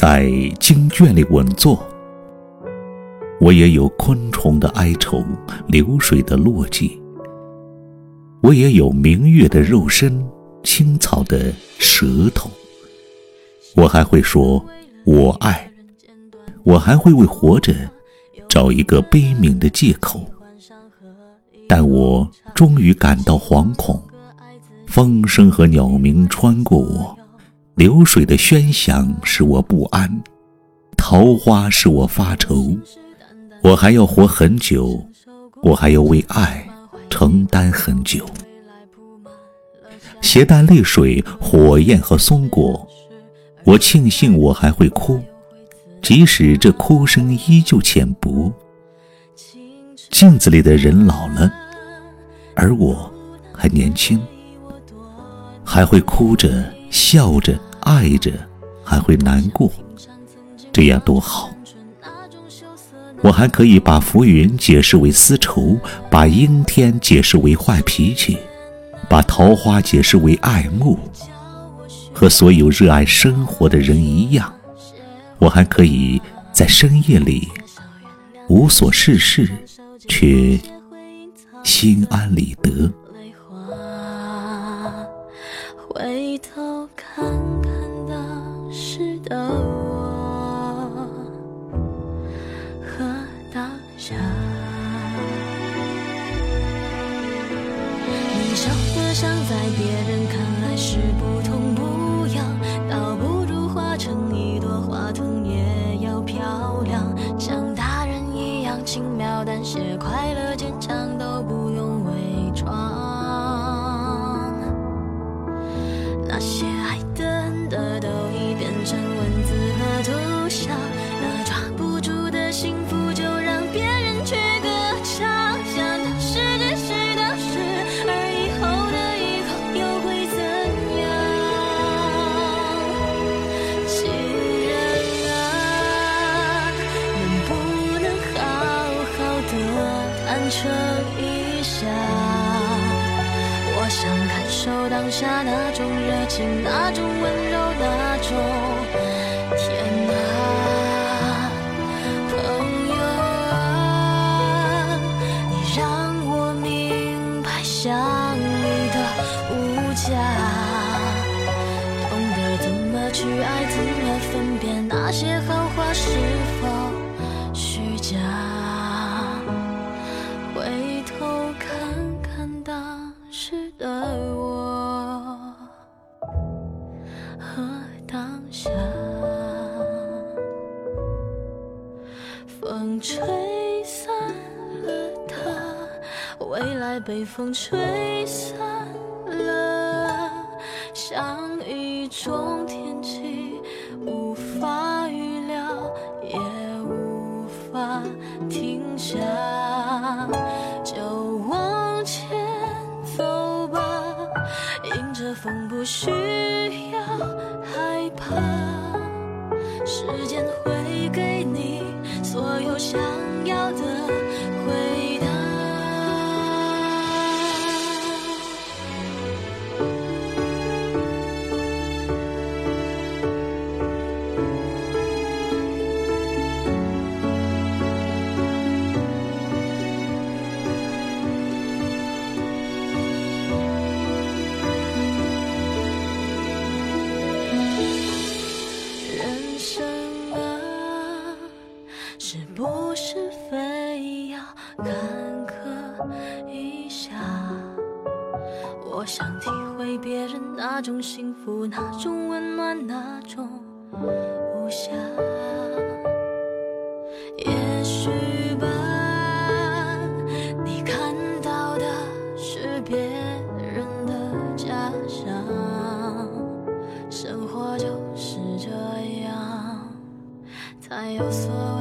在经卷里稳坐。我也有昆虫的哀愁，流水的落寂。我也有明月的肉身，青草的舌头。我还会说“我爱”，我还会为活着找一个悲悯的借口。但我终于感到惶恐，风声和鸟鸣穿过我，流水的喧响使我不安，桃花使我发愁。我还要活很久，我还要为爱承担很久。携带泪水、火焰和松果，我庆幸我还会哭，即使这哭声依旧浅薄。镜子里的人老了，而我还年轻，还会哭着、笑着、爱着，还会难过，这样多好。我还可以把浮云解释为丝绸，把阴天解释为坏脾气，把桃花解释为爱慕，和所有热爱生活的人一样。我还可以在深夜里无所事事，却心安理得。像在别人看来是不痛不痒，倒不如化成一朵花藤也要漂亮。像大人一样轻描淡写，快乐坚强都不用伪装。那些爱的撑一下，我想感受当下那种热情，那种温柔，那种回头看看当时的我和当下，风吹散了它，未来被风吹散了，像一种天气。无风，不需要害怕，时间会给你。所有想要的我想体会别人那种幸福，那种温暖，那种无暇。也许吧，你看到的是别人的假象，生活就是这样，才有所。